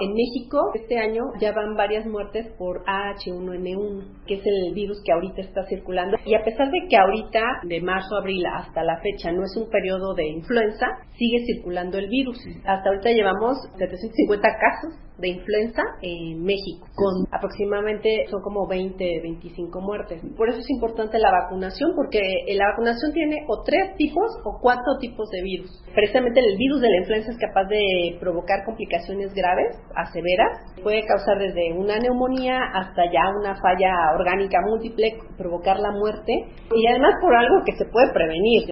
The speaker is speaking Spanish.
En México, este año ya van varias muertes por AH1N1, que es el virus que ahorita está circulando. Y a pesar de que ahorita, de marzo abril hasta la fecha, no es un periodo de influenza, sigue circulando el virus. Hasta ahorita llevamos 750 casos de influenza en México, con aproximadamente son como 20, 25 muertes. Por eso es importante la vacunación, porque la vacunación tiene o tres tipos o cuatro tipos de virus. Precisamente el virus de la influenza es capaz de provocar complicaciones graves a severas, puede causar desde una neumonía hasta ya una falla orgánica múltiple, provocar la muerte y además por algo que se puede prevenir.